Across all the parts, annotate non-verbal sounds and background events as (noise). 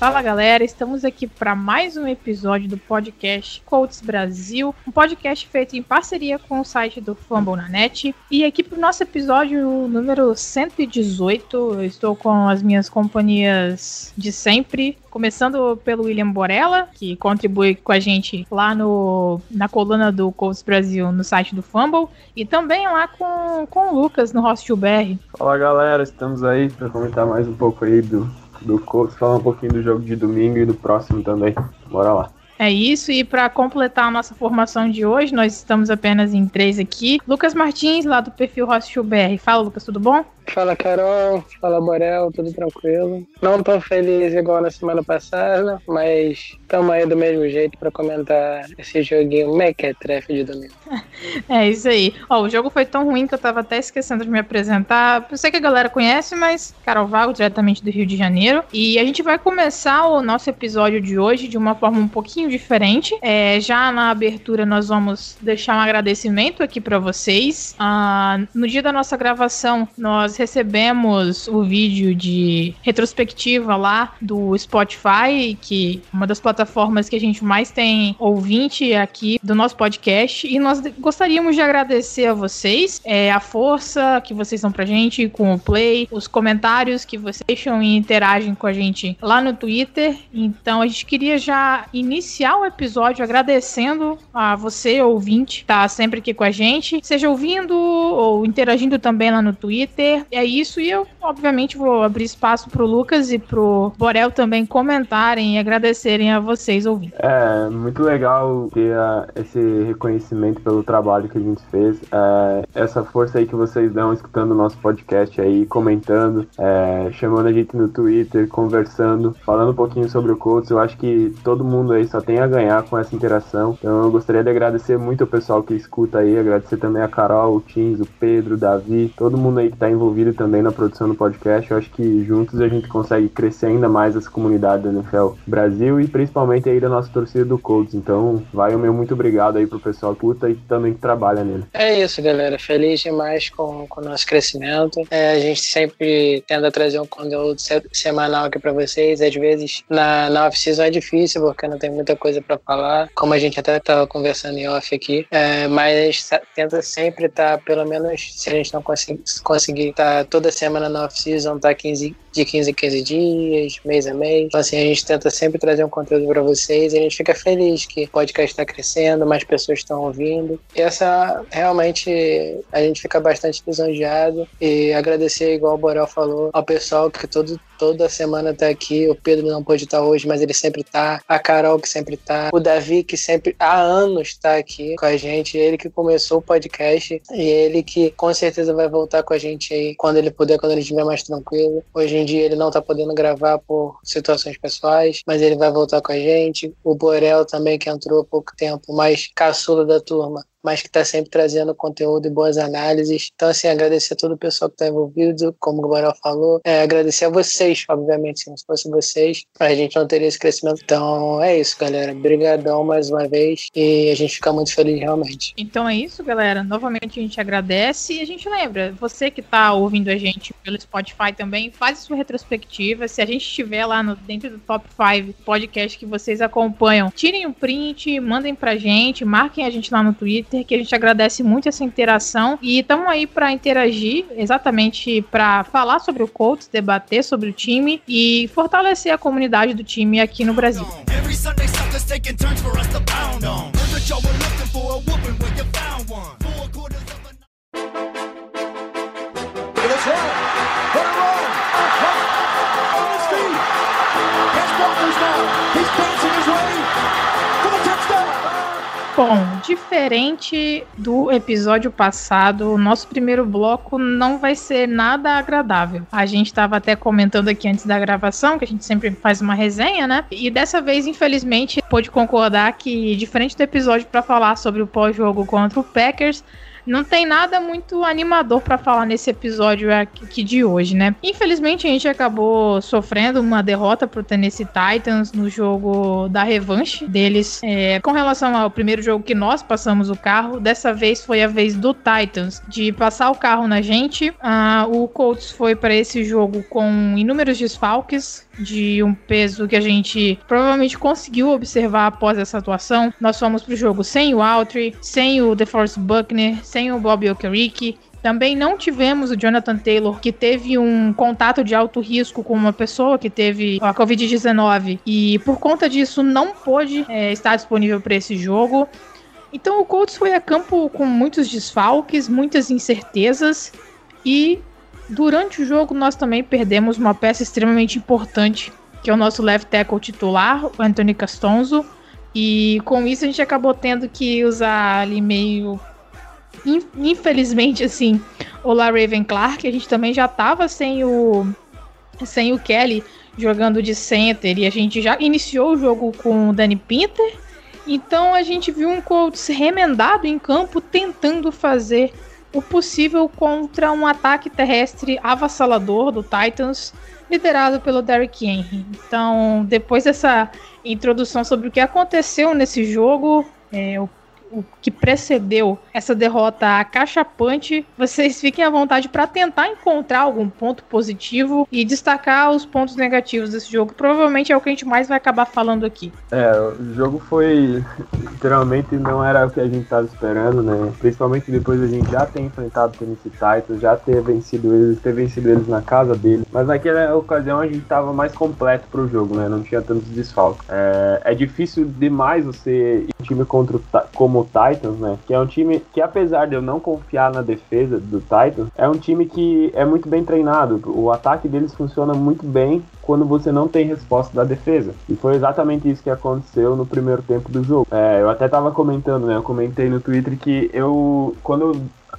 Fala galera, estamos aqui para mais um episódio do podcast Coaches Brasil, um podcast feito em parceria com o site do Fumble na Net. E aqui para o nosso episódio número 118, eu estou com as minhas companhias de sempre, começando pelo William Borella, que contribui com a gente lá no, na coluna do Coaches Brasil no site do Fumble, e também lá com, com o Lucas no Hostel BR. Fala galera, estamos aí para comentar mais um pouco aí do do Colts, falar um pouquinho do jogo de domingo e do próximo também. Bora lá. É isso, e para completar a nossa formação de hoje, nós estamos apenas em três aqui. Lucas Martins, lá do perfil Rossio BR. Fala, Lucas, tudo bom? Fala, Carol. Fala, Morel. Tudo tranquilo. Não tô feliz igual na semana passada, mas estamos aí do mesmo jeito para comentar esse joguinho Mequetrefe de domingo. (laughs) é isso aí. Ó, o jogo foi tão ruim que eu tava até esquecendo de me apresentar. Eu sei que a galera conhece, mas Carol Vago, diretamente do Rio de Janeiro. E a gente vai começar o nosso episódio de hoje de uma forma um pouquinho diferente. É, já na abertura, nós vamos deixar um agradecimento aqui para vocês. Ah, no dia da nossa gravação, nós recebemos o vídeo de retrospectiva lá do Spotify, que é uma das plataformas que a gente mais tem ouvinte aqui do nosso podcast. E nós gostaríamos de agradecer a vocês é, a força que vocês dão pra gente com o Play, os comentários que vocês deixam e interagem com a gente lá no Twitter. Então a gente queria já iniciar o episódio agradecendo a você, ouvinte, tá sempre aqui com a gente, seja ouvindo ou interagindo também lá no Twitter é isso. E eu, obviamente, vou abrir espaço pro Lucas e pro Borel também comentarem e agradecerem a vocês ouvindo. É, muito legal ter a, esse reconhecimento pelo trabalho que a gente fez. É, essa força aí que vocês dão escutando o nosso podcast aí, comentando, é, chamando a gente no Twitter, conversando, falando um pouquinho sobre o Colts. Eu acho que todo mundo aí só tem a ganhar com essa interação. Então eu gostaria de agradecer muito ao pessoal que escuta aí, agradecer também a Carol, o Tins, o Pedro, o Davi, todo mundo aí que tá envolvido também na produção do podcast. Eu acho que juntos a gente consegue crescer ainda mais essa comunidade da NFL Brasil e principalmente aí da nossa torcida do Colts. Então, vai o meu muito obrigado aí pro pessoal que luta e também que trabalha nele. É isso, galera. Feliz demais com, com o nosso crescimento. É, a gente sempre tenta trazer um conteúdo semanal aqui para vocês. Às vezes, na, na off-season é difícil, porque não tem muita coisa para falar, como a gente até estava conversando em off aqui. É, mas tenta sempre estar, tá, pelo menos, se a gente não conseguir, estar tá toda semana na off-season, tá 15, de 15 em 15 dias, mês a mês. Então, assim, a gente tenta sempre trazer um conteúdo para vocês e a gente fica feliz que o podcast está crescendo, mais pessoas estão ouvindo. E essa, realmente, a gente fica bastante lisonjeado e agradecer, igual o Borel falou, ao pessoal que todo, toda semana tá aqui. O Pedro não pôde estar hoje, mas ele sempre tá. A Carol, que sempre tá. O Davi, que sempre há anos tá aqui com a gente. Ele que começou o podcast e ele que com certeza vai voltar com a gente aí quando ele puder, quando ele estiver mais tranquilo. Hoje em dia ele não tá podendo gravar por situações pessoais, mas ele vai voltar com a gente. O Borel também, que entrou há pouco tempo, mais caçula da turma, mas que está sempre trazendo conteúdo e boas análises. Então, assim, agradecer a todo o pessoal que está envolvido, como o Gabriel falou. É, agradecer a vocês, obviamente, se não fosse vocês, a gente não teria esse crescimento. Então, é isso, galera. Obrigadão mais uma vez e a gente fica muito feliz, realmente. Então é isso, galera. Novamente a gente agradece e a gente lembra, você que está ouvindo a gente pelo Spotify também, faz sua retrospectiva. Se a gente estiver lá no, dentro do Top 5 podcast que vocês acompanham, tirem um print, mandem pra gente, marquem a gente lá no Twitter Twitter, que a gente agradece muito essa interação. E estamos aí para interagir, exatamente para falar sobre o Colts, debater sobre o time e fortalecer a comunidade do time aqui no Brasil. He's Bom, diferente do episódio passado, o nosso primeiro bloco não vai ser nada agradável. A gente estava até comentando aqui antes da gravação, que a gente sempre faz uma resenha, né? E dessa vez, infelizmente, pôde concordar que, diferente do episódio para falar sobre o pós-jogo contra o Packers, não tem nada muito animador para falar nesse episódio aqui de hoje, né? Infelizmente a gente acabou sofrendo uma derrota pro Tennessee Titans no jogo da revanche deles. É, com relação ao primeiro jogo que nós passamos o carro, dessa vez foi a vez do Titans de passar o carro na gente. Ah, o Colts foi para esse jogo com inúmeros desfalques de um peso que a gente provavelmente conseguiu observar após essa atuação. Nós fomos pro jogo sem o Altry, sem o DeForest Buckner, sem o Bobby Okereke, também não tivemos o Jonathan Taylor, que teve um contato de alto risco com uma pessoa que teve a Covid-19 e por conta disso não pôde é, estar disponível para esse jogo. Então o Colts foi a campo com muitos desfalques, muitas incertezas e durante o jogo nós também perdemos uma peça extremamente importante, que é o nosso left tackle titular, o Anthony Castonzo. E com isso a gente acabou tendo que usar ali meio infelizmente, assim, o La Raven Clark, a gente também já tava sem o, sem o Kelly jogando de center e a gente já iniciou o jogo com o Danny Pinter. Então a gente viu um Colts remendado em campo tentando fazer o possível contra um ataque terrestre avassalador do Titans, liderado pelo Derrick Henry. Então, depois dessa introdução sobre o que aconteceu nesse jogo, é, o o que precedeu essa derrota acachapante, vocês fiquem à vontade para tentar encontrar algum ponto positivo e destacar os pontos negativos desse jogo. Provavelmente é o que a gente mais vai acabar falando aqui. É, o jogo foi literalmente não era o que a gente estava esperando, né? Principalmente depois a gente já ter enfrentado o Tennessee Titans, já ter vencido eles, ter vencido eles na casa deles. Mas naquela ocasião a gente estava mais completo pro jogo, né? Não tinha tantos desfalques. É, é difícil demais você ir time contra o, como o Titans, né? Que é um time que, apesar de eu não confiar na defesa do Titans, é um time que é muito bem treinado. O ataque deles funciona muito bem quando você não tem resposta da defesa. E foi exatamente isso que aconteceu no primeiro tempo do jogo. É, eu até tava comentando, né? Eu comentei no Twitter que eu, quando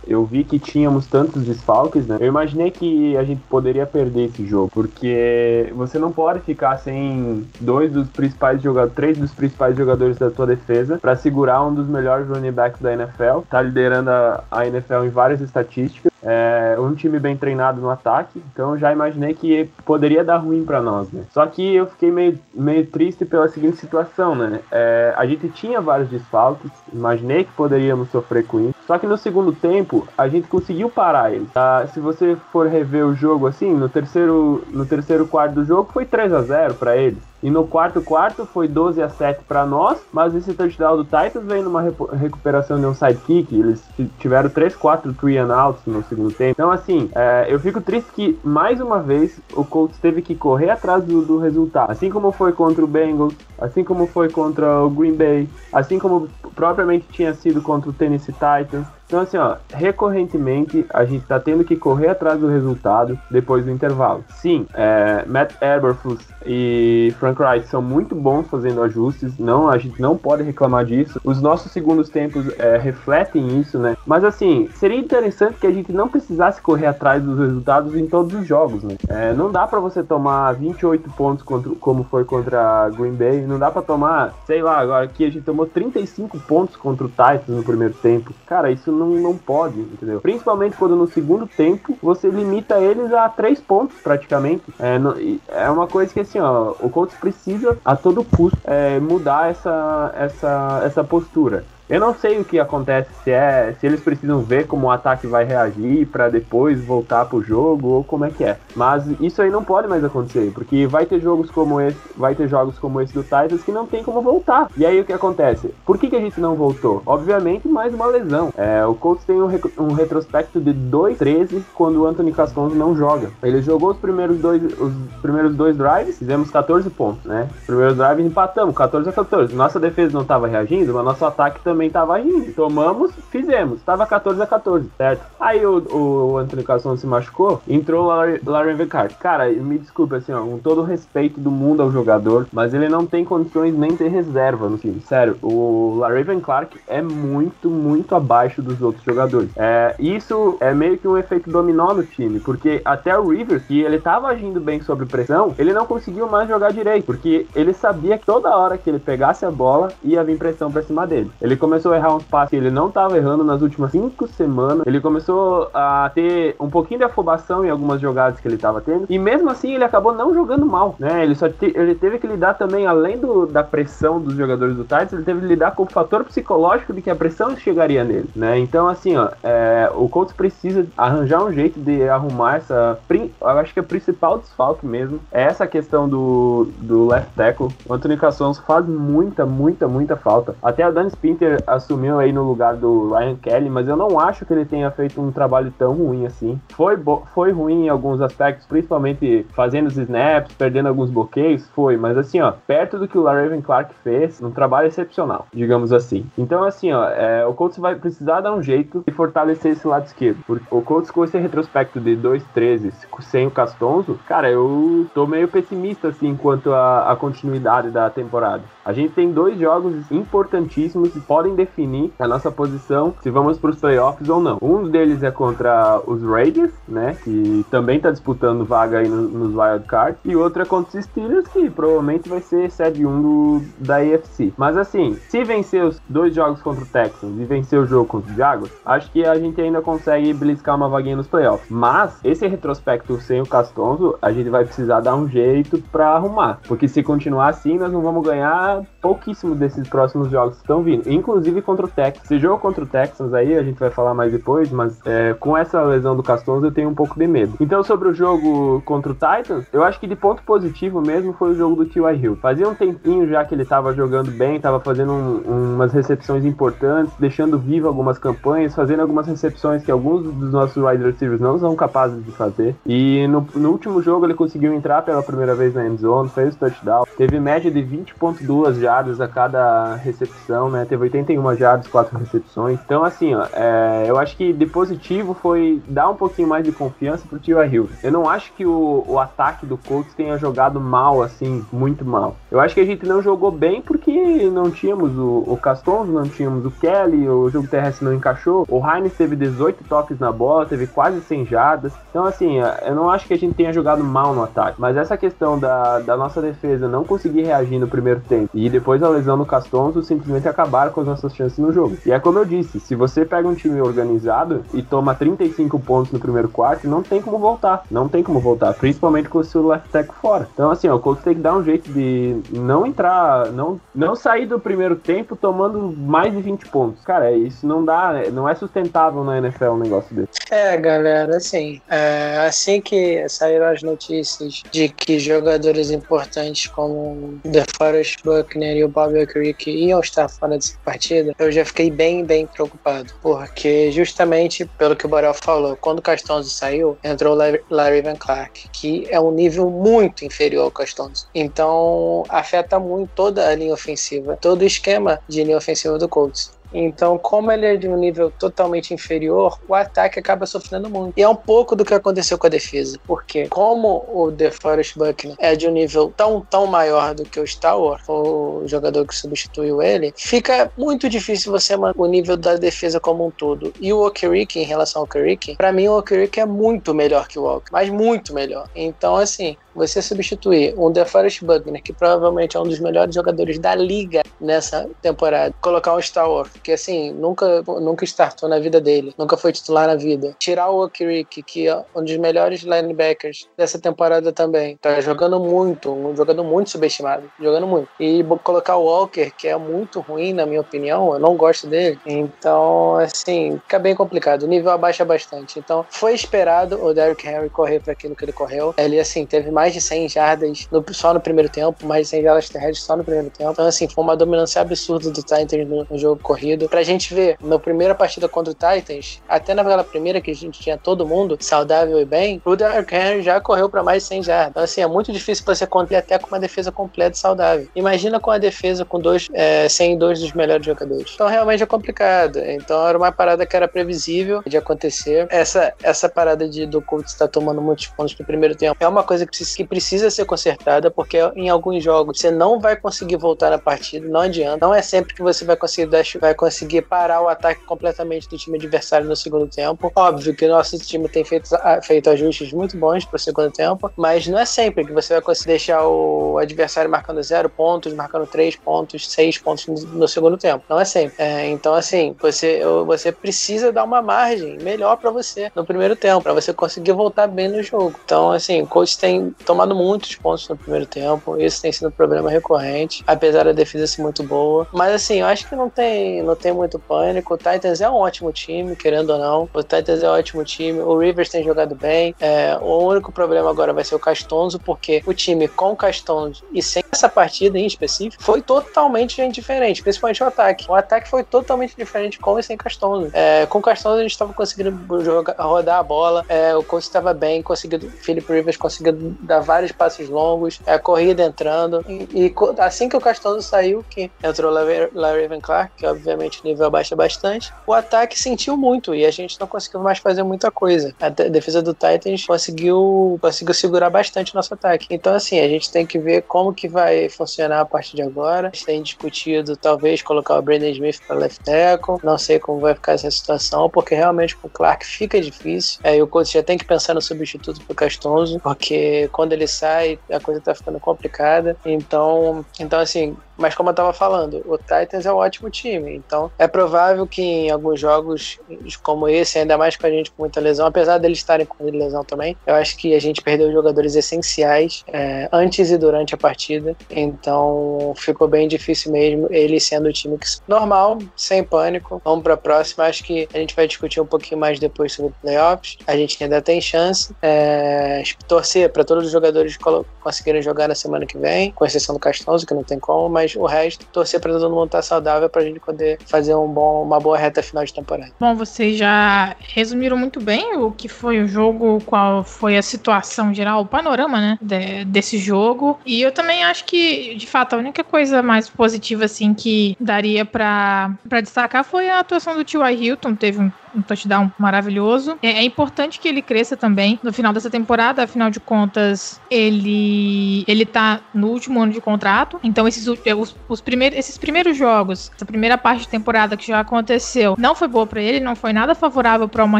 eu vi que tínhamos tantos desfalques, né? Eu imaginei que a gente poderia perder esse jogo, porque você não pode ficar sem dois dos principais jogadores, três dos principais jogadores da tua defesa para segurar um dos melhores running backs da NFL. Tá liderando a, a NFL em várias estatísticas. É um time bem treinado no ataque, então já imaginei que poderia dar ruim para nós, né? Só que eu fiquei meio, meio triste pela seguinte situação, né? É, a gente tinha vários desfalques, imaginei que poderíamos sofrer com isso. Só que no segundo tempo a gente conseguiu parar ele. Tá? Se você for rever o jogo assim, no terceiro, no terceiro quarto do jogo foi 3 a 0 para eles. E no quarto quarto foi 12 a 7 para nós, mas esse touchdown do Titans veio numa recuperação de um sidekick. Eles tiveram 3, 4 three and outs no segundo tempo. Então, assim, é, eu fico triste que mais uma vez o Colts teve que correr atrás do, do, resultado. Assim como foi contra o Bengals, assim como foi contra o Green Bay, assim como propriamente tinha sido contra o Tennessee Titans. Então, assim, ó, recorrentemente a gente tá tendo que correr atrás do resultado depois do intervalo. Sim, é, Matt Eberflus e Frank Wright são muito bons fazendo ajustes, não, a gente não pode reclamar disso. Os nossos segundos tempos é, refletem isso, né? Mas, assim, seria interessante que a gente não precisasse correr atrás dos resultados em todos os jogos, né? É, não dá para você tomar 28 pontos contra, como foi contra a Green Bay, não dá para tomar, sei lá, agora aqui a gente tomou 35 pontos contra o Titans no primeiro tempo. Cara, isso não, não pode, entendeu? Principalmente quando no segundo tempo você limita eles a três pontos praticamente. É, no, é uma coisa que assim, ó, o Colts precisa a todo custo é, mudar essa, essa, essa postura. Eu não sei o que acontece, se é se eles precisam ver como o ataque vai reagir para depois voltar pro jogo ou como é que é. Mas isso aí não pode mais acontecer, porque vai ter jogos como esse, vai ter jogos como esse do Titans que não tem como voltar. E aí o que acontece? Por que, que a gente não voltou? Obviamente mais uma lesão. É, o Colts tem um, um retrospecto de 2-13 quando o Anthony Castonzo não joga. Ele jogou os primeiros dois os primeiros dois drives, fizemos 14 pontos, né? Os primeiros drives empatamos, 14 a 14. Nossa defesa não estava reagindo, mas nosso ataque também também tava indo. Tomamos, fizemos. Tava 14 a 14, certo? Aí o, o Anthony Casson se machucou, entrou o Larry Vecart. Cara, me desculpe, assim, ó, com todo o respeito do mundo ao jogador, mas ele não tem condições nem ter reserva no time. Sério, o Raven Clark é muito, muito abaixo dos outros jogadores. É, isso é meio que um efeito dominó no time, porque até o Rivers, que ele tava agindo bem sob pressão, ele não conseguiu mais jogar direito, porque ele sabia que toda hora que ele pegasse a bola ia vir pressão pra cima dele. Ele começou começou a errar uns passes que ele não estava errando nas últimas cinco semanas. Ele começou a ter um pouquinho de afobação em algumas jogadas que ele estava tendo. E mesmo assim ele acabou não jogando mal, né? Ele só te, ele teve que lidar também, além do, da pressão dos jogadores do Titans, ele teve que lidar com o fator psicológico de que a pressão chegaria nele, né? Então, assim, ó, é, o Colts precisa arranjar um jeito de arrumar essa. Eu acho que a principal desfalque mesmo é essa questão do, do left tackle. O Anthony Cassons faz muita, muita, muita falta. Até a Dan Spinter assumiu aí no lugar do Ryan Kelly, mas eu não acho que ele tenha feito um trabalho tão ruim assim. Foi, foi ruim em alguns aspectos, principalmente fazendo os snaps, perdendo alguns bloqueios, foi, mas assim, ó, perto do que o Raven Clark fez, um trabalho excepcional, digamos assim. Então, assim, ó, é, o Colts vai precisar dar um jeito de fortalecer esse lado esquerdo. Porque o Colts com esse retrospecto de 2-13 sem o Castonzo, cara, eu tô meio pessimista, assim, quanto à continuidade da temporada. A gente tem dois jogos importantíssimos que podem definir a nossa posição se vamos para os playoffs ou não. Um deles é contra os Raiders, né, que também está disputando vaga aí no, nos wild cards, e outro é contra os Steelers, que provavelmente vai ser sede 1 do, da AFC. Mas assim, se vencer os dois jogos contra o Texans e vencer o jogo contra o Jaguars, acho que a gente ainda consegue beliscar uma vaguinha nos playoffs. Mas esse retrospecto sem o Castonzo, a gente vai precisar dar um jeito para arrumar, porque se continuar assim, nós não vamos ganhar pouquíssimo desses próximos jogos que estão vindo, inclusive contra o Texans. Esse jogo contra o Texans aí, a gente vai falar mais depois, mas é, com essa lesão do Castonzo eu tenho um pouco de medo. Então, sobre o jogo contra o Titans, eu acho que de ponto positivo mesmo foi o jogo do T.Y. Hill. Fazia um tempinho já que ele estava jogando bem, estava fazendo um, umas recepções importantes, deixando vivo algumas campanhas, fazendo algumas recepções que alguns dos nossos wide receivers não são capazes de fazer. E no, no último jogo ele conseguiu entrar pela primeira vez na end zone, fez o touchdown, teve média de 20.2 duas jardas a cada recepção, né? Teve 81 jardas, quatro recepções. Então, assim, ó, é, eu acho que de positivo foi dar um pouquinho mais de confiança pro Tio Hill. Eu não acho que o, o ataque do Colts tenha jogado mal, assim, muito mal. Eu acho que a gente não jogou bem porque não tínhamos o, o Castonzo, não tínhamos o Kelly, o jogo terrestre não encaixou. O Heinz teve 18 toques na bola, teve quase 100 jardas. Então, assim, eu não acho que a gente tenha jogado mal no ataque. Mas essa questão da, da nossa defesa não conseguir reagir no primeiro tempo e depois a lesão no Castonzo simplesmente acabaram com as nossas chances no jogo. E é como eu disse, se você pega um time organizado e toma 35 pontos no primeiro quarto, não tem como voltar. Não tem como voltar, principalmente com o seu left tackle fora. Então assim, ó, o Colts tem que dar um jeito de não entrar, não, não sair do primeiro tempo tomando mais de 20 pontos. Cara, isso não dá, não é sustentável na NFL um negócio desse. É, galera, assim, é, assim que saíram as notícias de que jogadores importantes como The Forest Buckner e o Bobby Creek iam estar fora dessa partida, eu já fiquei bem, bem preocupado. Porque justamente pelo que o Borel falou, quando o Castonzo saiu, entrou Larry Van Clark, que é um nível muito inferior ao Castonzo. Então afeta muito toda a linha ofensiva, todo o esquema de linha ofensiva do Colts. Então, como ele é de um nível totalmente inferior, o ataque acaba sofrendo muito. E é um pouco do que aconteceu com a defesa. Porque, como o DeForest Buckner é de um nível tão, tão maior do que o Star o jogador que substituiu ele, fica muito difícil você manter o nível da defesa como um todo. E o Okereke, em relação ao Okereke, para mim o Okereke é muito melhor que o Walker, mas muito melhor. Então, assim, você substituir um DeForest Buckner, que provavelmente é um dos melhores jogadores da liga nessa temporada, colocar um Star que assim, nunca, nunca startou na vida dele, nunca foi titular na vida. Tirar o Okiriki, que é um dos melhores linebackers dessa temporada também. Tá jogando muito, um jogador muito subestimado, jogando muito. E colocar o Walker, que é muito ruim, na minha opinião, eu não gosto dele. Então, assim, fica bem complicado. O nível abaixa bastante. Então, foi esperado o Derrick Henry correr para aquilo que ele correu. Ele, assim, teve mais de 100 jardas no, só no primeiro tempo, mais de 100 jardas terrestres só no primeiro tempo. Então, assim, foi uma dominância absurda do Titans no, no jogo corrido. Pra gente ver, na primeira partida contra o Titans, até naquela primeira que a gente tinha todo mundo saudável e bem, o Derrick Henry já correu para mais de 100 jardas. Então, assim, é muito difícil você conter até com uma defesa completa e saudável. Imagina com a defesa com dois, é, sem dois dos melhores jogadores. Então, realmente é complicado. Então, era uma parada que era previsível de acontecer. Essa, essa parada de, do Colts estar tá tomando muitos pontos no primeiro tempo é uma coisa que que precisa ser consertada, porque em alguns jogos você não vai conseguir voltar na partida, não adianta. Não é sempre que você vai conseguir, vai conseguir parar o ataque completamente do time adversário no segundo tempo. Óbvio que nosso time tem feito, feito ajustes muito bons para o segundo tempo, mas não é sempre que você vai conseguir deixar o adversário marcando zero pontos, marcando três pontos, seis pontos no segundo tempo. Não é sempre. É, então, assim, você, você precisa dar uma margem melhor para você no primeiro tempo, para você conseguir voltar bem no jogo. Então, assim, o coach tem tomado muitos pontos no primeiro tempo. Isso tem sido um problema recorrente, apesar da defesa ser muito boa. Mas, assim, eu acho que não tem, não tem muito pânico. O Titans é um ótimo time, querendo ou não. O Titans é um ótimo time. O Rivers tem jogado bem. É, o único problema agora vai ser o Castonzo, porque o time com o Castonzo e sem essa partida em específico foi totalmente diferente, principalmente o ataque. O ataque foi totalmente diferente com e sem Castonzo. É, com o Castonzo a gente estava conseguindo jogar, rodar a bola, é, o coach estava bem, conseguiu, Philip Rivers conseguiu dar vários passos longos, é, a corrida entrando. E, e, assim que o Castonzo saiu, que entrou Van Clark, que obviamente o nível abaixa bastante, o ataque sentiu muito e a gente não conseguiu mais fazer muita coisa. A defesa do Titans conseguiu, conseguiu segurar bastante o nosso ataque. Então, assim, a gente tem que ver como que vai funcionar a partir de agora. A gente tem discutido, talvez, colocar o Brandon Smith para left tackle. Não sei como vai ficar essa situação, porque realmente com o Clark fica difícil. Aí é, o coach já tem que pensar no substituto pro Castonzo, porque quando ele sai, a coisa tá ficando complicada. Então, então assim, mas como eu estava falando, o Titans é um ótimo time. Então é provável que em alguns jogos como esse, ainda mais com a gente com muita lesão, apesar deles estarem com lesão também, eu acho que a gente perdeu jogadores essenciais é, antes e durante a partida. Então ficou bem difícil mesmo ele sendo o time que normal, sem pânico. Vamos para a próxima. Acho que a gente vai discutir um pouquinho mais depois sobre playoffs. A gente ainda tem chance. É, torcer para todos os jogadores conseguirem jogar na semana que vem, com exceção do Castonzo, que não tem como, mas mas o resto, torcer para todo mundo estar tá saudável para a gente poder fazer um bom, uma boa reta final de temporada. Bom, vocês já resumiram muito bem o que foi o jogo, qual foi a situação geral, o panorama, né, de, desse jogo. E eu também acho que, de fato, a única coisa mais positiva, assim, que daria para destacar foi a atuação do T.Y. Hilton. Teve um um touchdown maravilhoso. É, é, importante que ele cresça também no final dessa temporada, afinal de contas, ele ele tá no último ano de contrato. Então, esses, é, os, os primeiros, esses primeiros jogos, essa primeira parte de temporada que já aconteceu, não foi boa para ele, não foi nada favorável para uma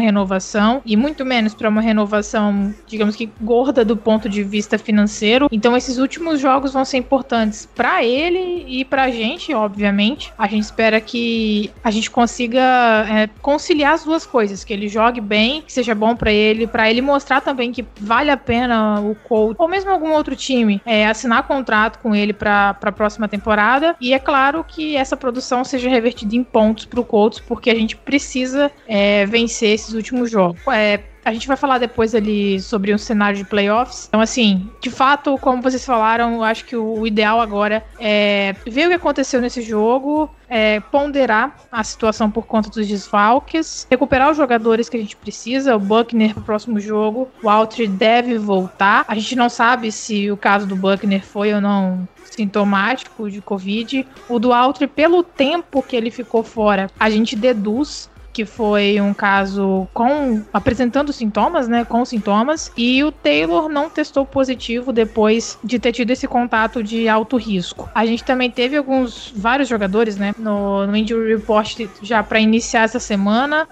renovação e muito menos para uma renovação, digamos que gorda do ponto de vista financeiro. Então, esses últimos jogos vão ser importantes para ele e pra gente, obviamente. A gente espera que a gente consiga é, conciliar as duas coisas, que ele jogue bem, que seja bom para ele, para ele mostrar também que vale a pena o Colts, ou mesmo algum outro time, é, assinar contrato com ele para a próxima temporada. E é claro que essa produção seja revertida em pontos para o Colts, porque a gente precisa é, vencer esses últimos jogos. É, a gente vai falar depois ali sobre um cenário de playoffs. Então, assim, de fato, como vocês falaram, eu acho que o ideal agora é ver o que aconteceu nesse jogo, é, ponderar a situação por conta dos desfalques, recuperar os jogadores que a gente precisa. O Buckner pro próximo jogo, o Altry deve voltar. A gente não sabe se o caso do Buckner foi ou não sintomático de Covid. O do Altry, pelo tempo que ele ficou fora, a gente deduz que foi um caso com apresentando sintomas, né, com sintomas, e o Taylor não testou positivo depois de ter tido esse contato de alto risco. A gente também teve alguns vários jogadores, né, no, no injury report já para iniciar essa semana.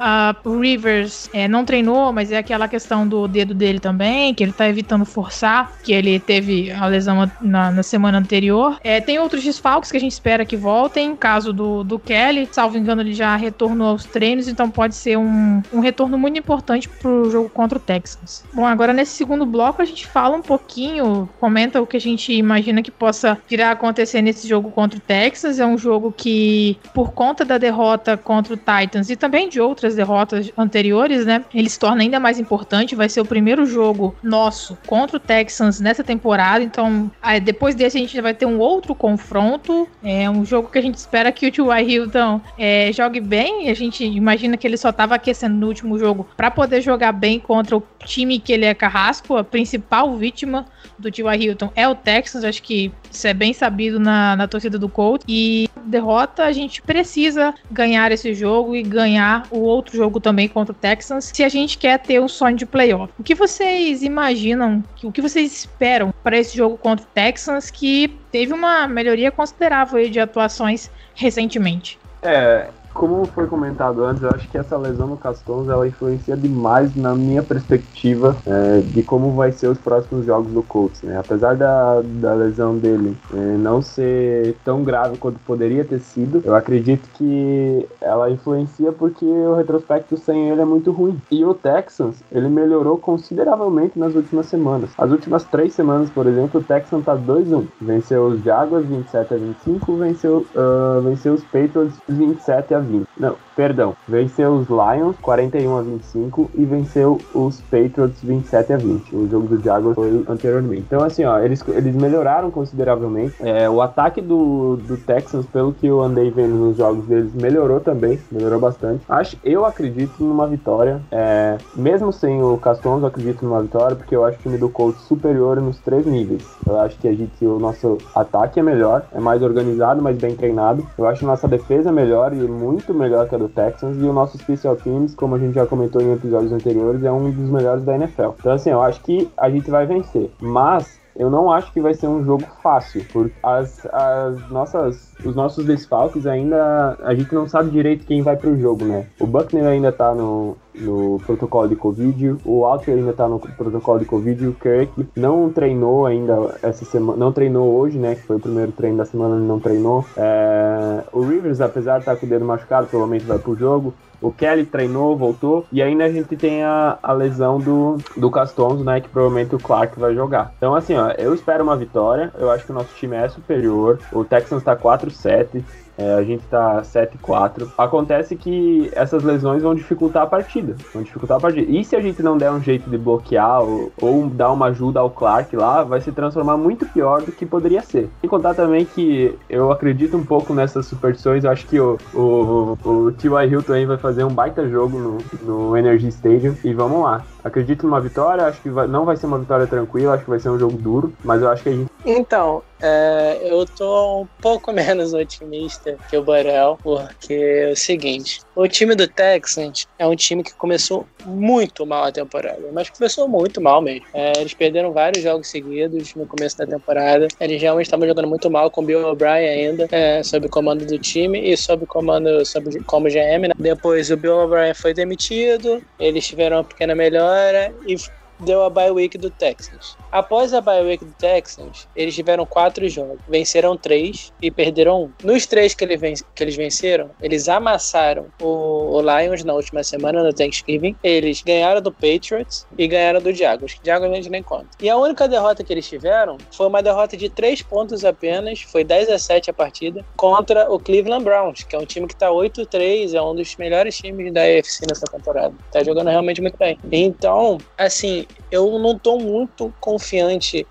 o Rivers é, não treinou, mas é aquela questão do dedo dele também, que ele tá evitando forçar, que ele teve a lesão na, na semana anterior. É, tem outros desfalques que a gente espera que voltem, caso do, do Kelly, salvo engano, ele já retornou aos treinos então pode ser um, um retorno muito importante pro jogo contra o Texans. Bom, agora nesse segundo bloco a gente fala um pouquinho, comenta o que a gente imagina que possa vir a acontecer nesse jogo contra o Texas. É um jogo que, por conta da derrota contra o Titans e também de outras derrotas anteriores, né, ele se torna ainda mais importante. Vai ser o primeiro jogo nosso contra o Texans nessa temporada, então depois desse a gente vai ter um outro confronto. É um jogo que a gente espera que o T.Y. Hilton é, jogue bem. A gente imagina imagina que ele só estava aquecendo no último jogo para poder jogar bem contra o time que ele é carrasco, a principal vítima do T.Y. Hilton é o Texans, acho que isso é bem sabido na, na torcida do Colts. E derrota, a gente precisa ganhar esse jogo e ganhar o outro jogo também contra o Texans, se a gente quer ter um sonho de playoff. O que vocês imaginam, o que vocês esperam para esse jogo contra o Texans, que teve uma melhoria considerável de atuações recentemente? É, como foi comentado antes, eu acho que essa lesão no Castons ela influencia demais na minha perspectiva é, de como vai ser os próximos jogos do Colts. Né? Apesar da, da lesão dele é, não ser tão grave quanto poderia ter sido, eu acredito que ela influencia porque o retrospecto sem ele é muito ruim. E o Texans, ele melhorou consideravelmente nas últimas semanas. As últimas três semanas, por exemplo, o Texans tá 2-1. Venceu os Jaguars 27 a 25, venceu, uh, venceu os Patriots 27 a 20. Não, perdão. Venceu os Lions 41 a 25 e venceu os Patriots 27 a 20. O jogo do Jaguars foi anteriormente. Então, assim, ó, eles, eles melhoraram consideravelmente. É, o ataque do, do Texans, pelo que eu andei vendo nos jogos deles, melhorou também. Melhorou bastante. Acho, eu acredito numa vitória. É, mesmo sem o Castons, eu acredito numa vitória, porque eu acho o time do Colts superior nos três níveis. Eu acho que a gente, o nosso ataque é melhor, é mais organizado, mais bem treinado. Eu acho nossa defesa melhor e muito melhor que a do Texans e o nosso Special Teams, como a gente já comentou em episódios anteriores, é um dos melhores da NFL. Então, assim, eu acho que a gente vai vencer. Mas eu não acho que vai ser um jogo fácil, porque as, as nossas, os nossos desfalques ainda. A gente não sabe direito quem vai pro jogo, né? O Buckner ainda tá no, no protocolo de Covid, o Alter ainda tá no protocolo de Covid, o Kirk não treinou ainda essa semana, não treinou hoje, né? Que foi o primeiro treino da semana, ele não treinou. É, o Rivers, apesar de estar tá com o dedo machucado, provavelmente vai pro jogo. O Kelly treinou, voltou. E ainda a gente tem a, a lesão do, do Castonzo, né? Que provavelmente o Clark vai jogar. Então, assim, ó, eu espero uma vitória. Eu acho que o nosso time é superior. O Texans tá 4-7. É, a gente tá 7-4. Acontece que essas lesões vão dificultar a partida. Vão dificultar a partida. E se a gente não der um jeito de bloquear ou, ou dar uma ajuda ao Clark lá, vai se transformar muito pior do que poderia ser. E contar também que eu acredito um pouco nessas superstições. Eu acho que o, o, o T.Y. Hilton vai fazer um baita jogo no, no Energy Stadium. E vamos lá. Acredito numa vitória. Acho que vai, não vai ser uma vitória tranquila. Acho que vai ser um jogo duro. Mas eu acho que a gente. Então, é, eu tô um pouco (laughs) menos otimista que o Borel, porque é o seguinte: o time do Texans é um time que começou muito mal a temporada, mas começou muito mal mesmo. É, eles perderam vários jogos seguidos no começo da temporada. Eles realmente estavam jogando muito mal com Bill O'Brien ainda, é, sob comando do time e sob comando sob, como GM. Né? Depois o Bill O'Brien foi demitido, eles tiveram uma pequena melhora e deu a bye week do Texans. Após a bye week do Texans, eles tiveram quatro jogos, venceram três e perderam um. Nos três que, que eles venceram, eles amassaram o, o, Lions na última semana no Thanksgiving, eles ganharam do Patriots e ganharam do Jaguars, Jaguars a gente nem conta. E a única derrota que eles tiveram foi uma derrota de três pontos apenas, foi 10 a 7 a partida, contra o Cleveland Browns, que é um time que tá 8-3, é um dos melhores times da AFC nessa temporada. Tá jogando realmente muito bem. Então, assim, eu não tô muito confiante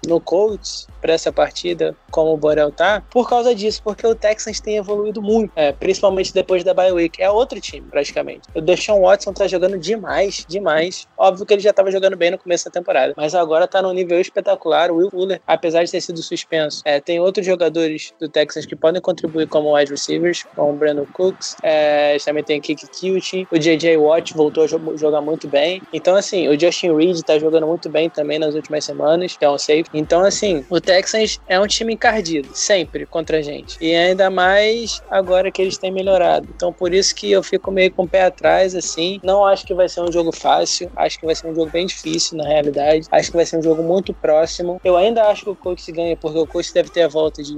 no Colts para essa partida, como o Borel tá, por causa disso, porque o Texans tem evoluído muito, é, principalmente depois da bye week. É outro time, praticamente. O Deshaun Watson tá jogando demais, demais. Óbvio que ele já tava jogando bem no começo da temporada, mas agora tá num nível espetacular. O Will Fuller, apesar de ter sido suspenso, é, tem outros jogadores do Texans que podem contribuir como wide receivers, como o Brandon Cooks, é, também tem o Kiki Cute, o JJ Watt voltou a jogar muito bem. Então, assim, o Justin Reed tá jogando muito bem também nas últimas semanas, que é um safe. Então, assim, o Texans é um time encardido, sempre contra a gente. E ainda mais agora que eles têm melhorado. Então, por isso que eu fico meio com o pé atrás, assim. Não acho que vai ser um jogo fácil. Acho que vai ser um jogo bem difícil, na realidade. Acho que vai ser um jogo muito próximo. Eu ainda acho que o Colts ganha, porque o Colts deve ter a volta de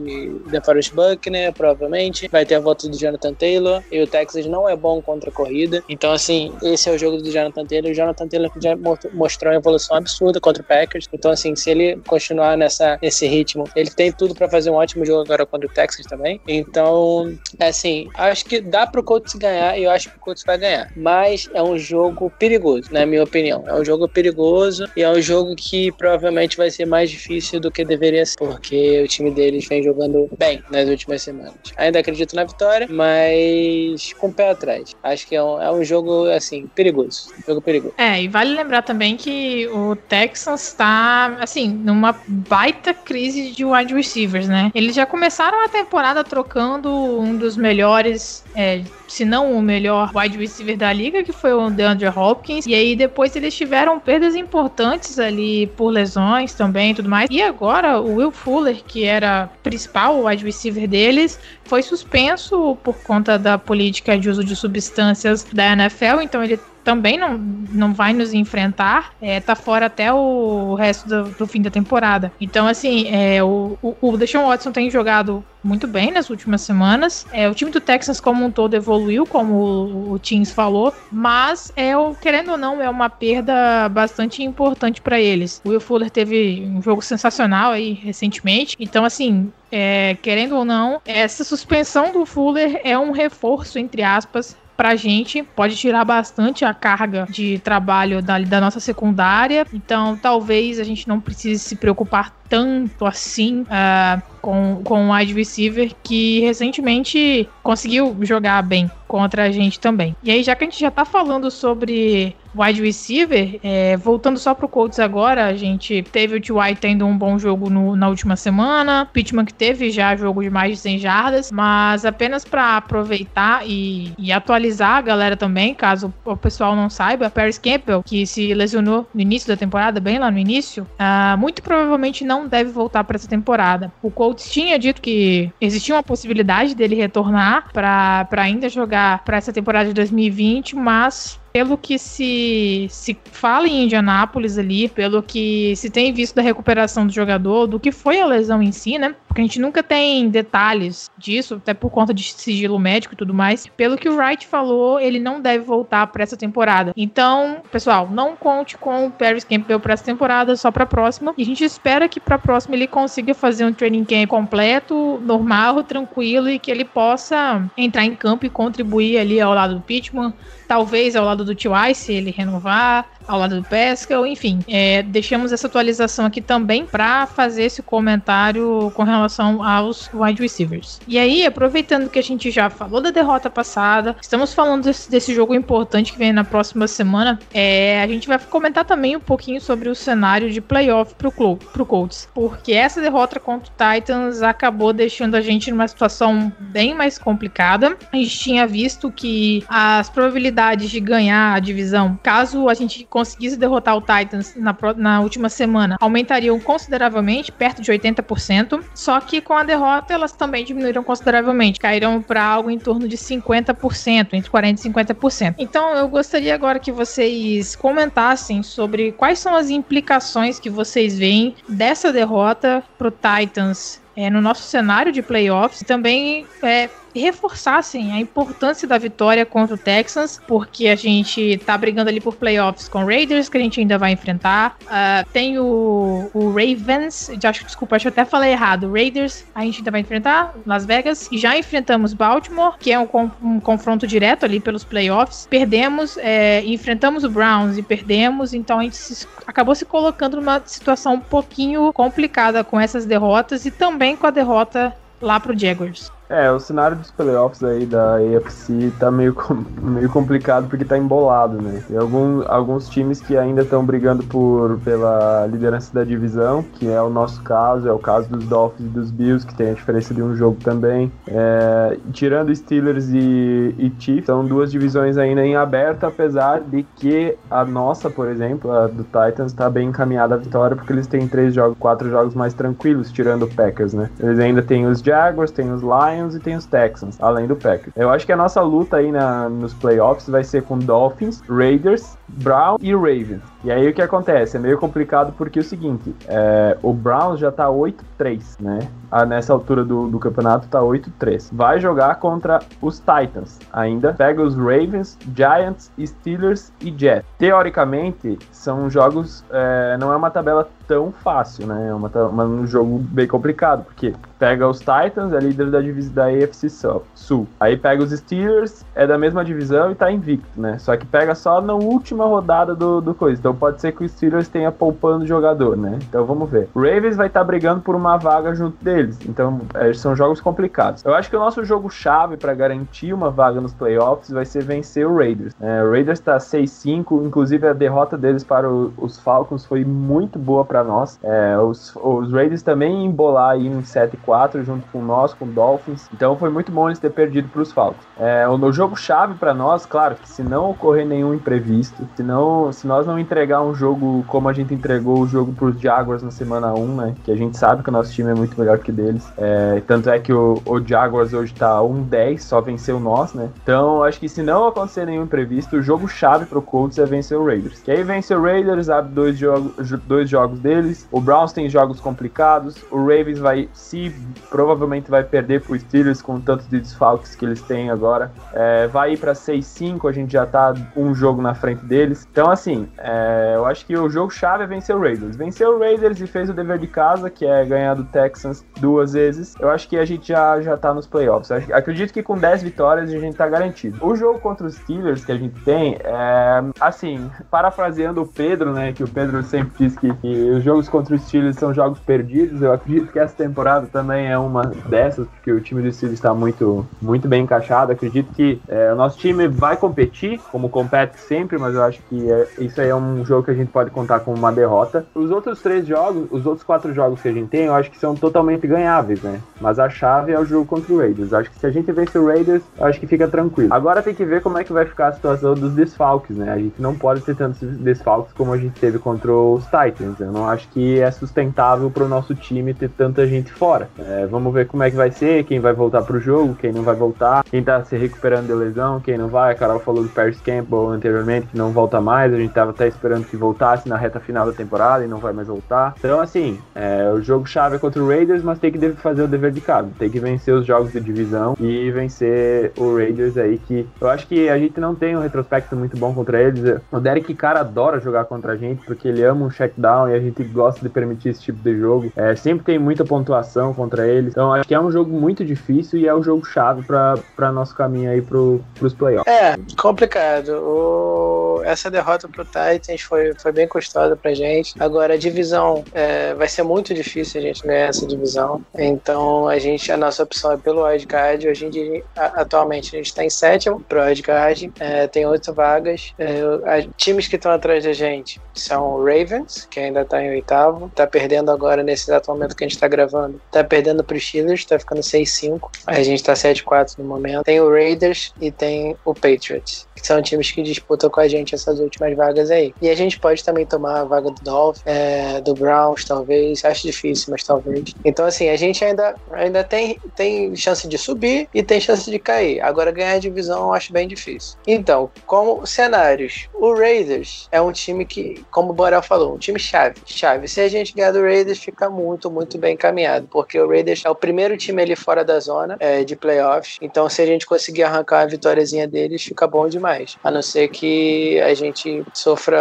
DeForest Buckner, provavelmente. Vai ter a volta do Jonathan Taylor. E o Texas não é bom contra a corrida. Então, assim, esse é o jogo do Jonathan Taylor. O Jonathan Taylor já mostrou uma evolução absurda contra o Packers. Então, assim, se ele continuar nessa, nesse ritmo, ele tem tudo para fazer um ótimo jogo agora contra o Texas também. Então, assim, acho que dá pro Colts ganhar e eu acho que o Colts vai ganhar. Mas é um jogo perigoso, na minha opinião. É um jogo perigoso e é um jogo que provavelmente vai ser mais difícil do que deveria ser, porque o time deles vem jogando bem nas últimas semanas. Ainda acredito na vitória, mas com o pé atrás. Acho que é um, é um jogo, assim, perigoso. Jogo perigoso. É, e vale lembrar também que o Texans está, assim, numa baita crise de wide receivers, né? Eles já começaram a temporada trocando um dos melhores, é, se não o melhor wide receiver da liga, que foi o DeAndre Hopkins. E aí depois eles tiveram perdas importantes ali por lesões também e tudo mais. E agora o Will Fuller, que era principal wide receiver deles, foi suspenso por conta da política de uso de substâncias da NFL, então ele também não, não vai nos enfrentar, é, tá fora até o resto do, do fim da temporada. Então, assim, é, o, o, o Deshaun Watson tem jogado muito bem nas últimas semanas. É, o time do Texas como um todo evoluiu, como o, o Teams falou, mas é o, querendo ou não, é uma perda bastante importante para eles. O Will Fuller teve um jogo sensacional aí recentemente, então assim, é, querendo ou não, essa suspensão do Fuller é um reforço, entre aspas, pra gente, pode tirar bastante a carga de trabalho da, da nossa secundária. Então, talvez a gente não precise se preocupar tanto assim uh, com, com o wide receiver que recentemente conseguiu jogar bem contra a gente também. E aí, já que a gente já tá falando sobre wide receiver, é, voltando só pro Colts agora, a gente teve o T.Y. tendo um bom jogo no, na última semana, Pittman que teve já jogo de mais de 100 jardas, mas apenas para aproveitar e, e, atualizar a galera também, caso o pessoal não saiba, Paris Campbell, que se lesionou no início da temporada, bem lá no início, uh, muito provavelmente não deve voltar para essa temporada. O Colts tinha dito que existia uma possibilidade dele retornar para ainda jogar para essa temporada de 2020, mas pelo que se, se fala em Indianápolis ali, pelo que se tem visto da recuperação do jogador, do que foi a lesão em si, né? Porque a gente nunca tem detalhes disso, até por conta de sigilo médico e tudo mais. Pelo que o Wright falou, ele não deve voltar para essa temporada. Então, pessoal, não conte com o Paris Campbell para essa temporada, só para a próxima. E a gente espera que para a próxima ele consiga fazer um training camp completo, normal, tranquilo e que ele possa entrar em campo e contribuir ali ao lado do Pittman, talvez ao lado do se ele renovar, ao lado do Pesca, enfim. É, deixamos essa atualização aqui também para fazer esse comentário com relação aos wide receivers. E aí, aproveitando que a gente já falou da derrota passada, estamos falando desse, desse jogo importante que vem na próxima semana, é, a gente vai comentar também um pouquinho sobre o cenário de playoff pro, pro Colts, porque essa derrota contra o Titans acabou deixando a gente numa situação bem mais complicada. A gente tinha visto que as probabilidades de ganhar a divisão, caso a gente conseguisse derrotar o Titans na, na última semana, aumentariam consideravelmente, perto de 80%. Só que com a derrota, elas também diminuíram consideravelmente, caíram para algo em torno de 50%, entre 40% e 50%. Então eu gostaria agora que vocês comentassem sobre quais são as implicações que vocês veem dessa derrota pro Titans é, no nosso cenário de playoffs, também é, reforçassem a importância da vitória contra o Texans, porque a gente tá brigando ali por playoffs com o Raiders, que a gente ainda vai enfrentar. Uh, tem o, o Ravens, acho, desculpa, acho que até falei errado. Raiders, a gente ainda vai enfrentar, Las Vegas, e já enfrentamos Baltimore, que é um, um confronto direto ali pelos playoffs. Perdemos, é, enfrentamos o Browns e perdemos, então a gente se, acabou se colocando numa situação um pouquinho complicada com essas derrotas e também com a derrota lá pro Jaguars. É, o cenário dos playoffs aí da AFC tá meio, (laughs) meio complicado porque tá embolado, né? Tem algum, alguns times que ainda estão brigando por, pela liderança da divisão, que é o nosso caso, é o caso dos Dolphins e dos Bills, que tem a diferença de um jogo também. É, tirando Steelers e, e Chiefs, são duas divisões ainda em aberto, apesar de que a nossa, por exemplo, a do Titans, tá bem encaminhada à vitória, porque eles têm três jogos, quatro jogos mais tranquilos, tirando o Packers, né? Eles ainda têm os Jaguars, têm os Lions, Lions e tem os Texans, além do Packers. Eu acho que a nossa luta aí na, nos playoffs vai ser com Dolphins, Raiders, Brown e Ravens. E aí o que acontece? É meio complicado porque é o seguinte, é, o Browns já tá 8-3, né? Ah, nessa altura do, do campeonato tá 8-3. Vai jogar contra os Titans ainda. Pega os Ravens, Giants, Steelers e Jets. Teoricamente, são jogos. É, não é uma tabela tão fácil, né? É uma, uma, um jogo bem complicado, porque pega os Titans, é líder da divisão da AFC Sul. Aí pega os Steelers, é da mesma divisão e tá invicto, né? Só que pega só na última rodada do, do coisa. Então pode ser que o Steelers tenha poupando jogador, né? Então vamos ver. O Ravens vai estar tá brigando por uma vaga junto deles. Então é, são jogos complicados. Eu acho que o nosso jogo chave para garantir uma vaga nos playoffs vai ser vencer o Raiders. É, o Raiders tá 6-5, inclusive a derrota deles para o, os Falcons foi muito boa para nós. É, os, os Raiders também embolar aí um 7-4 4 junto com nós, com o Dolphins. Então foi muito bom eles ter perdido para os Falcons. É, o jogo chave para nós, claro, que se não ocorrer nenhum imprevisto, se, não, se nós não entregar um jogo como a gente entregou o jogo para os Jaguars na semana 1, né, que a gente sabe que o nosso time é muito melhor que deles. É, tanto é que o, o Jaguars hoje tá 1-10, só venceu nós, né? Então acho que se não acontecer nenhum imprevisto, o jogo chave pro Colts é vencer o Raiders. Que aí vence o Raiders, abre dois, jogo, dois jogos deles. O Browns tem jogos complicados. O Ravens vai se provavelmente vai perder pro Steelers com tantos de desfalques que eles têm agora. É, vai ir para 6-5, a gente já tá um jogo na frente deles. Então, assim, é, eu acho que o jogo chave é vencer o Raiders. Venceu o Raiders e fez o dever de casa, que é ganhar do Texans duas vezes. Eu acho que a gente já, já tá nos playoffs. Acredito que com 10 vitórias a gente tá garantido. O jogo contra os Steelers que a gente tem, é, assim, parafraseando o Pedro, né, que o Pedro sempre diz que, que os jogos contra os Steelers são jogos perdidos. Eu acredito que essa temporada também também é uma dessas, porque o time do Steelers está muito, muito bem encaixado. Acredito que é, o nosso time vai competir, como compete sempre, mas eu acho que é, isso aí é um jogo que a gente pode contar como uma derrota. Os outros três jogos, os outros quatro jogos que a gente tem, eu acho que são totalmente ganháveis, né? Mas a chave é o jogo contra o Raiders. Eu acho que se a gente vence o Raiders, eu acho que fica tranquilo. Agora tem que ver como é que vai ficar a situação dos desfalques, né? A gente não pode ter tantos desfalques como a gente teve contra os Titans. Eu não acho que é sustentável para o nosso time ter tanta gente fora. É, vamos ver como é que vai ser, quem vai voltar pro jogo, quem não vai voltar, quem tá se recuperando de lesão, quem não vai. A Carol falou do Paris Campbell anteriormente, que não volta mais. A gente tava até esperando que voltasse na reta final da temporada e não vai mais voltar. Então, assim, é, o jogo chave é contra o Raiders, mas tem que fazer o dever de casa. Tem que vencer os jogos de divisão e vencer o Raiders aí, que eu acho que a gente não tem um retrospecto muito bom contra eles. O Derek cara adora jogar contra a gente, porque ele ama um checkdown e a gente gosta de permitir esse tipo de jogo. É, sempre tem muita pontuação contra eles. Então acho que é um jogo muito difícil e é o jogo chave para nosso caminho aí pro, pros playoffs. É, complicado. O... Essa derrota pro Titans foi, foi bem custosa pra gente. Agora a divisão é, vai ser muito difícil a gente ganhar essa divisão. Então a gente, a nossa opção é pelo wildcard. Hoje em dia, atualmente, a gente está em sétimo pro wildcard. É, tem oito vagas. É, a, times que estão atrás da gente são o Ravens, que ainda está em oitavo. Tá perdendo agora nesse exato momento que a gente está gravando. Tá perdendo pro Steelers, tá ficando 6-5. A gente tá 7-4 no momento. Tem o Raiders e tem o Patriots, que são times que disputam com a gente essas últimas vagas aí. E a gente pode também tomar a vaga do Dolphins, é, do Browns, talvez. Acho difícil, mas talvez. Então, assim, a gente ainda, ainda tem, tem chance de subir e tem chance de cair. Agora, ganhar a divisão eu acho bem difícil. Então, como cenários, o Raiders é um time que, como o Borel falou, um time chave. Chave. Se a gente ganhar do Raiders, fica muito, muito bem encaminhado, porque o Raiders é o primeiro time ali fora da zona é, de playoffs. Então, se a gente conseguir arrancar a vitóriazinha deles, fica bom demais. A não ser que a gente sofra,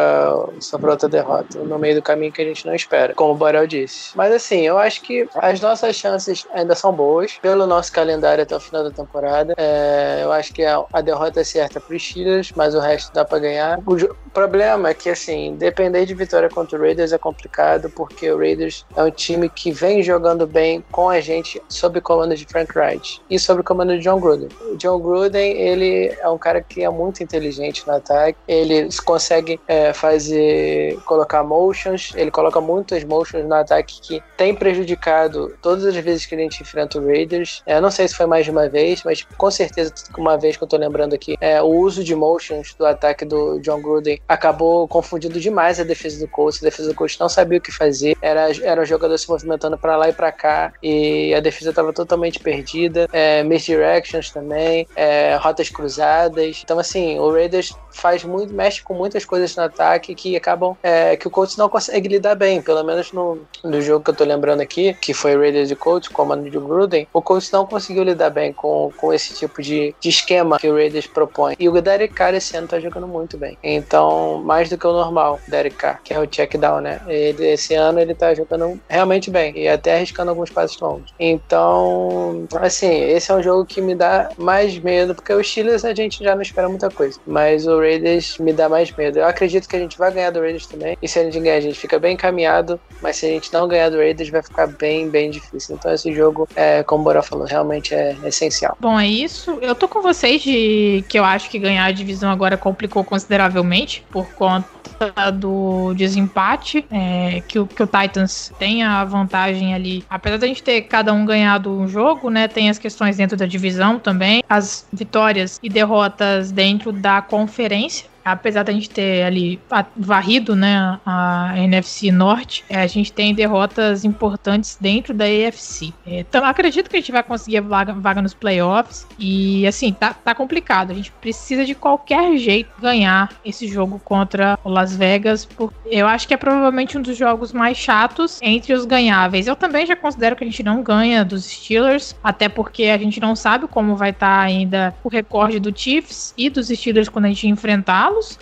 sofra outra derrota no meio do caminho que a gente não espera, como o Borel disse. Mas assim, eu acho que as nossas chances ainda são boas, pelo nosso calendário até o final da temporada. É, eu acho que a, a derrota é certa para os Steelers, mas o resto dá para ganhar. O problema é que, assim, depender de vitória contra o Raiders é complicado, porque o Raiders é um time que vem jogando bem com a gente sob o comando de Frank Wright e sob o comando de John Gruden. O John Gruden, ele é um cara que é muito inteligente no ataque, ele consegue é, fazer, colocar motions, ele coloca muitas motions no ataque que tem prejudicado todas as vezes que a gente enfrenta o Raiders. É, não sei se foi mais de uma vez, mas com certeza uma vez que eu tô lembrando aqui, é, o uso de motions do ataque do John Gruden acabou confundindo demais a defesa do Colts. A defesa do Colts não sabia o que fazer, era, era um jogador se movimentando para lá e para cá e a defesa estava totalmente perdida. É, misdirections também, é, rotas cruzadas. Então, assim, o Raiders faz muito, mexe com muitas coisas no ataque ataque que acabam é, que o Colts não consegue lidar bem, pelo menos no, no jogo que eu tô lembrando aqui, que foi Raiders e Colts, comando de Gruden, o Colts não conseguiu lidar bem com, com esse tipo de, de esquema que o Raiders propõe. E o Derek Carr esse ano tá jogando muito bem. Então, mais do que o normal, Derek Carr, que é o check down, né? Ele, esse ano ele tá jogando realmente bem e até arriscando alguns passos longos. Então, assim, esse é um jogo que me dá mais medo, porque os Steelers a gente já não espera muita coisa, mas o Raiders me dá mais medo. Eu acredito que a gente vai ganhar do Raiders também, e se a gente ganhar, a gente fica bem encaminhado, mas se a gente não ganhar do Raiders, vai ficar bem, bem difícil. Então, esse jogo, é, como o Bora falou, realmente é essencial. Bom, é isso. Eu tô com vocês de que eu acho que ganhar a divisão agora complicou consideravelmente por conta do desempate, é, que, o, que o Titans tem a vantagem ali. Apesar da gente ter cada um ganhado um jogo, né? Tem as questões dentro da divisão também, as vitórias e derrotas dentro da conferência apesar da gente ter ali varrido né, a NFC Norte, é, a gente tem derrotas importantes dentro da AFC. Então, acredito que a gente vai conseguir vaga, vaga nos playoffs. E assim, tá, tá complicado. A gente precisa de qualquer jeito ganhar esse jogo contra o Las Vegas. Porque eu acho que é provavelmente um dos jogos mais chatos entre os ganháveis. Eu também já considero que a gente não ganha dos Steelers, até porque a gente não sabe como vai estar tá ainda o recorde do Chiefs e dos Steelers quando a gente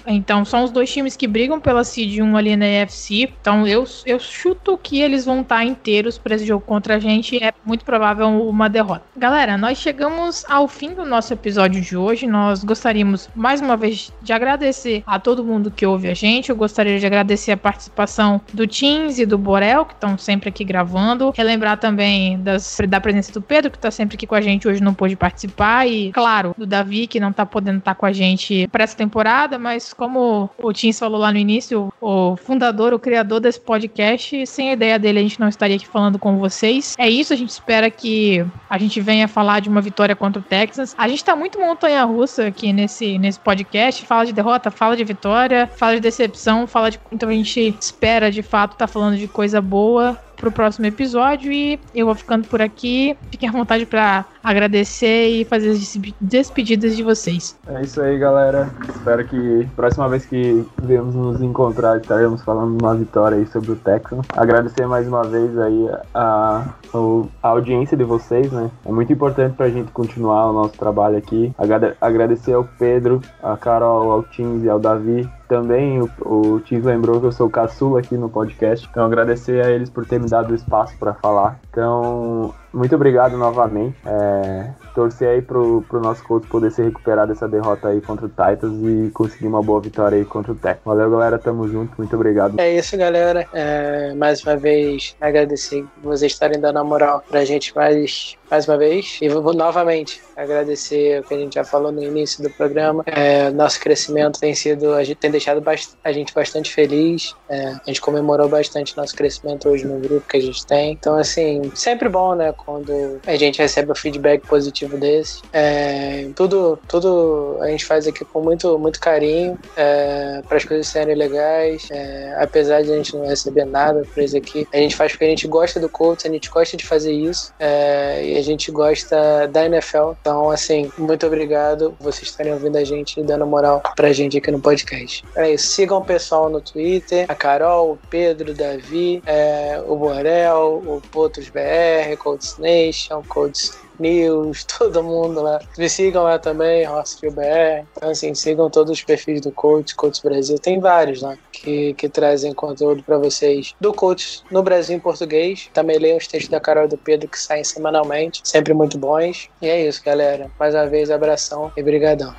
Então são os dois times que brigam pela seed 1 ali na EFC. Então eu, eu chuto que eles vão estar inteiros para esse jogo contra a gente. É muito provável uma derrota. Galera, nós chegamos ao fim do nosso episódio de hoje. Nós gostaríamos mais uma vez de agradecer a todo mundo que ouve a gente. Eu gostaria de agradecer a participação do Teams e do Borel, que estão sempre aqui gravando. Relembrar também das, da presença do Pedro, que está sempre aqui com a gente hoje, não pôde participar. E, claro, do Davi, que não está podendo estar tá com a gente para essa temporada, mas como o Tins falou lá no início, o fundador, o criador desse podcast, sem a ideia dele a gente não estaria aqui falando com vocês. É isso, a gente espera que a gente venha falar de uma vitória contra o Texas. A gente tá muito montanha-russa aqui nesse, nesse podcast, fala de derrota, fala de vitória, fala de decepção, fala de... Então a gente espera, de fato, tá falando de coisa boa pro próximo episódio e eu vou ficando por aqui. Fiquem à vontade para agradecer e fazer as despedidas de vocês. É isso aí, galera. Espero que próxima vez que viemos nos encontrar estaremos falando uma vitória aí sobre o Texan. Agradecer mais uma vez aí a, a audiência de vocês, né? É muito importante pra gente continuar o nosso trabalho aqui. Agradecer ao Pedro, a Carol, ao Tins e ao Davi também o, o lembrou que eu sou caçula aqui no podcast, então agradecer a eles por ter me dado o espaço para falar. Então, muito obrigado novamente. É, torcer aí pro, pro nosso coach poder se recuperar dessa derrota aí contra o Titans e conseguir uma boa vitória aí contra o Tech. Valeu, galera. Tamo junto. Muito obrigado. É isso, galera. É, mais uma vez, agradecer vocês estarem dando a moral pra gente mais, mais uma vez. E vou novamente agradecer o que a gente já falou no início do programa. É, nosso crescimento tem sido, a gente tem deixado a gente bastante feliz. É, a gente comemorou bastante nosso crescimento hoje no grupo que a gente tem. Então, assim, sempre bom, né? quando a gente recebe o feedback positivo desse. É, tudo, tudo a gente faz aqui com muito, muito carinho é, para as coisas serem legais. É, apesar de a gente não receber nada por isso aqui, a gente faz porque a gente gosta do Colts, a gente gosta de fazer isso é, e a gente gosta da NFL. Então, assim, muito obrigado vocês estarem ouvindo a gente e dando moral pra gente aqui no podcast. É isso. Sigam o pessoal no Twitter, a Carol, o Pedro, o Davi, é, o Borel, o Potros BR, Colts Nation, Codes News, (laughs) todo mundo lá. Me sigam lá também, Hostel BR. Então, assim, sigam todos os perfis do Coach, Coach Brasil. Tem vários lá que, que trazem conteúdo para vocês do Coach no Brasil em português. Também leiam os textos da Carol e do Pedro que saem semanalmente, sempre muito bons. E é isso, galera. Mais uma vez, abração e brigadão.